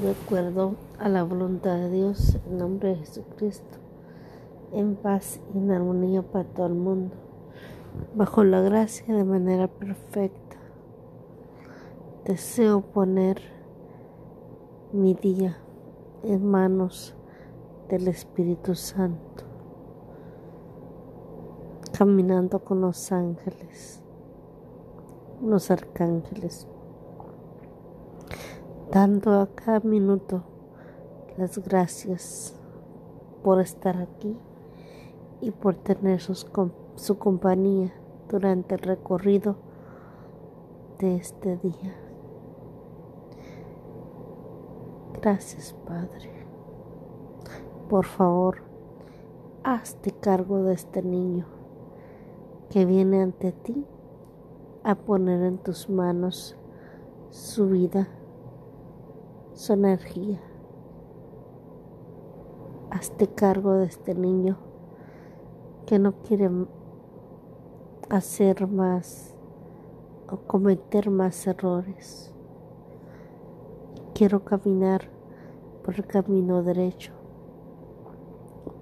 de acuerdo a la voluntad de Dios, en nombre de Jesucristo, en paz y en armonía para todo el mundo, bajo la gracia de manera perfecta. Deseo poner mi día en manos del Espíritu Santo, caminando con los ángeles, los arcángeles dando a cada minuto las gracias por estar aquí y por tener su compañía durante el recorrido de este día. Gracias, Padre. Por favor, hazte cargo de este niño que viene ante ti a poner en tus manos su vida su energía. Hazte cargo de este niño que no quiere hacer más o cometer más errores. Quiero caminar por el camino derecho,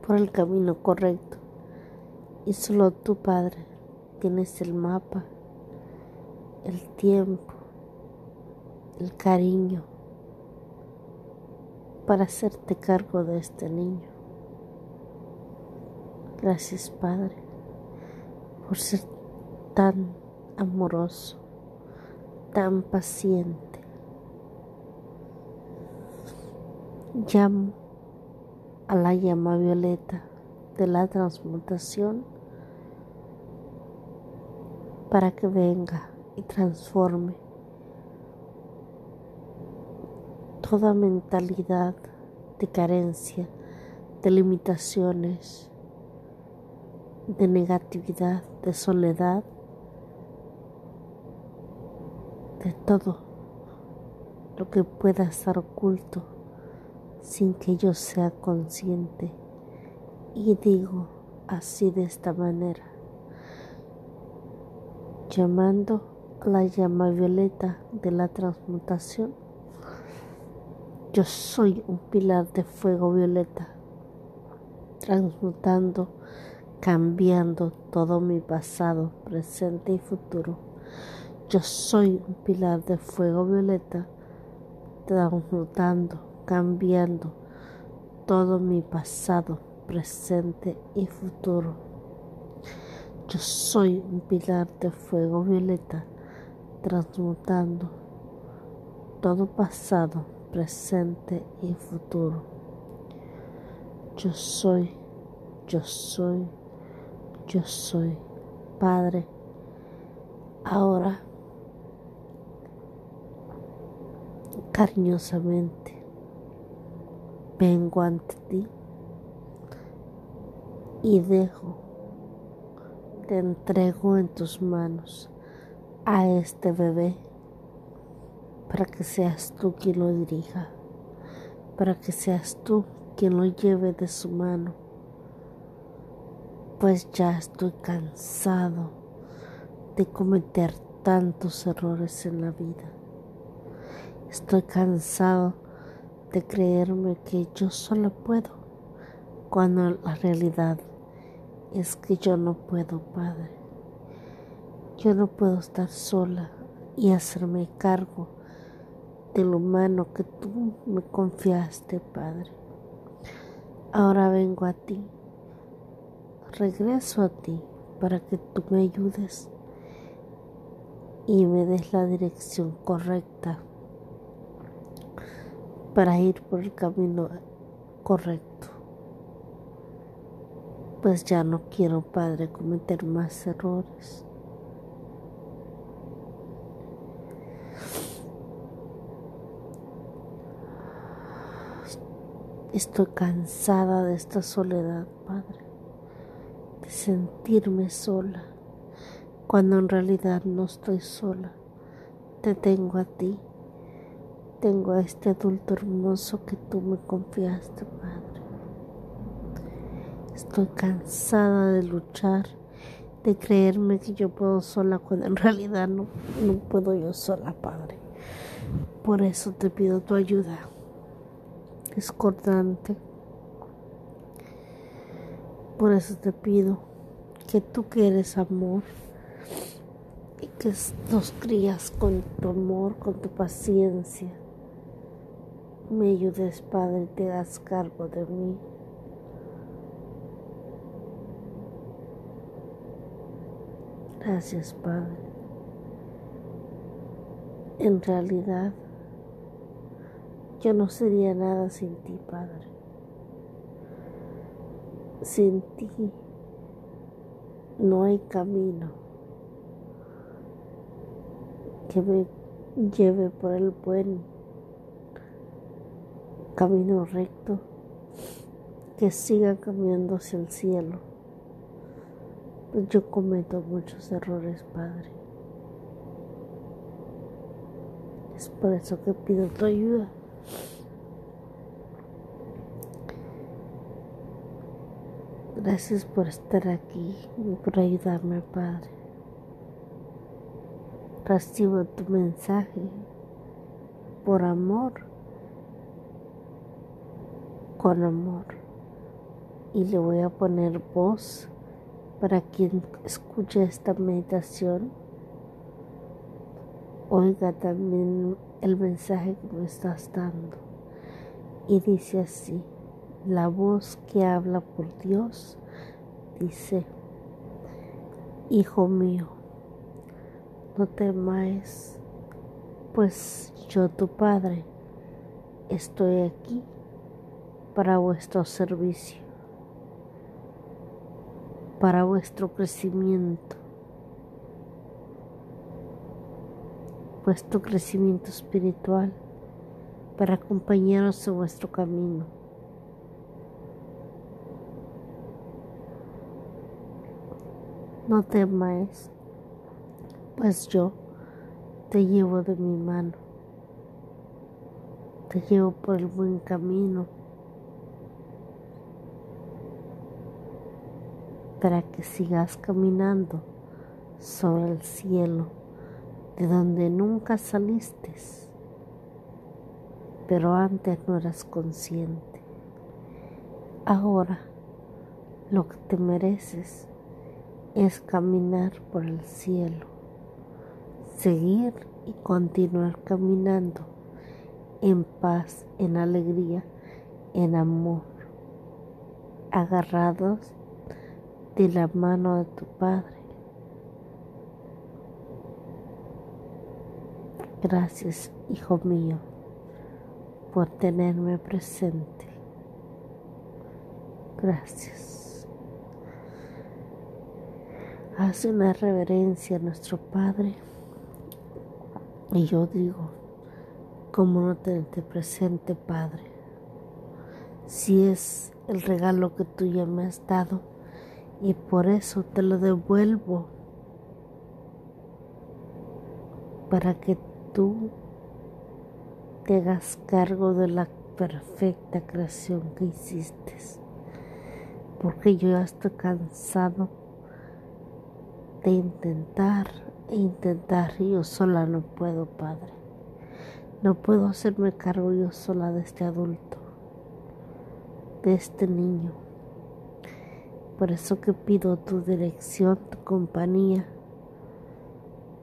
por el camino correcto. Y solo tu Padre tienes el mapa, el tiempo, el cariño para hacerte cargo de este niño. Gracias Padre por ser tan amoroso, tan paciente. Llamo a la llama violeta de la transmutación para que venga y transforme toda mentalidad de carencia, de limitaciones, de negatividad, de soledad, de todo lo que pueda estar oculto sin que yo sea consciente. Y digo así de esta manera, llamando la llama violeta de la transmutación yo soy un pilar de fuego violeta, transmutando, cambiando todo mi pasado, presente y futuro. Yo soy un pilar de fuego violeta, transmutando, cambiando todo mi pasado, presente y futuro. Yo soy un pilar de fuego violeta, transmutando todo pasado, presente y futuro. Yo soy, yo soy, yo soy, Padre. Ahora, cariñosamente, vengo ante ti y dejo, te entrego en tus manos a este bebé para que seas tú quien lo dirija, para que seas tú quien lo lleve de su mano, pues ya estoy cansado de cometer tantos errores en la vida. Estoy cansado de creerme que yo solo puedo, cuando la realidad es que yo no puedo, Padre. Yo no puedo estar sola y hacerme cargo del humano que tú me confiaste, Padre. Ahora vengo a ti, regreso a ti para que tú me ayudes y me des la dirección correcta para ir por el camino correcto. Pues ya no quiero, Padre, cometer más errores. Estoy cansada de esta soledad, Padre, de sentirme sola, cuando en realidad no estoy sola. Te tengo a ti, tengo a este adulto hermoso que tú me confiaste, Padre. Estoy cansada de luchar, de creerme que yo puedo sola cuando en realidad no, no puedo yo sola, Padre. Por eso te pido tu ayuda discordante. Por eso te pido que tú que eres amor y que nos crías con tu amor, con tu paciencia, me ayudes, Padre, te das cargo de mí. Gracias, Padre. En realidad, yo no sería nada sin ti, Padre. Sin ti no hay camino que me lleve por el buen camino recto, que siga caminando hacia el cielo. Yo cometo muchos errores, Padre. Es por eso que pido tu ayuda. Gracias por estar aquí y por ayudarme, Padre. Recibo tu mensaje por amor, con amor. Y le voy a poner voz para quien escuche esta meditación. Oiga también el mensaje que me estás dando. Y dice así la voz que habla por Dios dice, Hijo mío, no temáis, pues yo tu Padre estoy aquí para vuestro servicio, para vuestro crecimiento, vuestro crecimiento espiritual, para acompañaros en vuestro camino. No temas, pues yo te llevo de mi mano, te llevo por el buen camino para que sigas caminando sobre el cielo de donde nunca saliste, pero antes no eras consciente. Ahora lo que te mereces es caminar por el cielo, seguir y continuar caminando en paz, en alegría, en amor, agarrados de la mano de tu Padre. Gracias, Hijo mío, por tenerme presente. Gracias hace una reverencia a nuestro Padre. Y yo digo, ¿cómo no tenerte presente, Padre? Si es el regalo que tú ya me has dado y por eso te lo devuelvo para que tú te hagas cargo de la perfecta creación que hiciste. Porque yo ya estoy cansado de intentar e intentar yo sola no puedo, Padre. No puedo hacerme cargo yo sola de este adulto, de este niño. Por eso que pido tu dirección, tu compañía,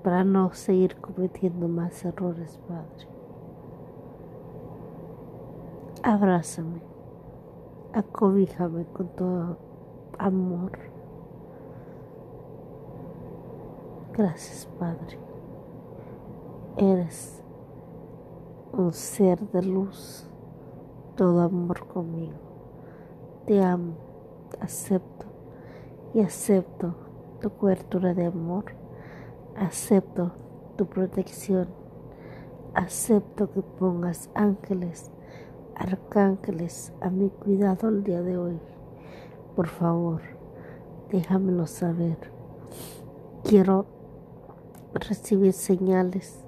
para no seguir cometiendo más errores, Padre. Abrázame, acobíjame con todo amor Gracias, Padre. Eres un ser de luz, todo amor conmigo. Te amo, acepto y acepto tu cobertura de amor. Acepto tu protección. Acepto que pongas ángeles, arcángeles a mi cuidado el día de hoy. Por favor, déjamelo saber. Quiero recibir señales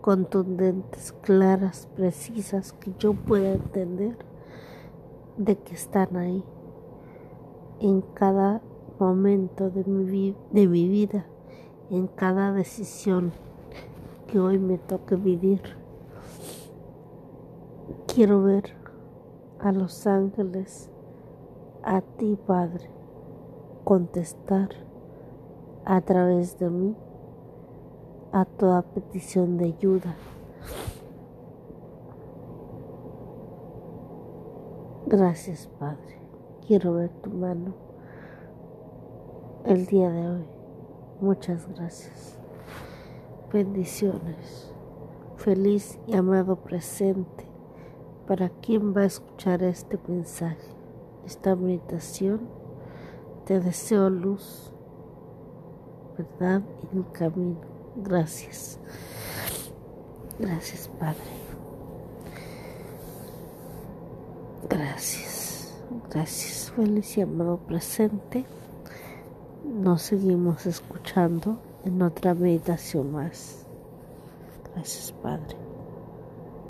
contundentes, claras, precisas, que yo pueda entender de que están ahí en cada momento de mi, vida, en cada decisión que hoy me toque vivir. Quiero ver a los ángeles, a ti, Padre, contestar a través de mí a toda petición de ayuda. Gracias, Padre. Quiero ver tu mano el día de hoy. Muchas gracias. Bendiciones. Feliz y amado presente para quien va a escuchar este mensaje, esta meditación. Te deseo luz, verdad y un camino. Gracias. Gracias, Padre. Gracias. Gracias, feliz y amado presente. Nos seguimos escuchando en otra meditación más. Gracias, Padre.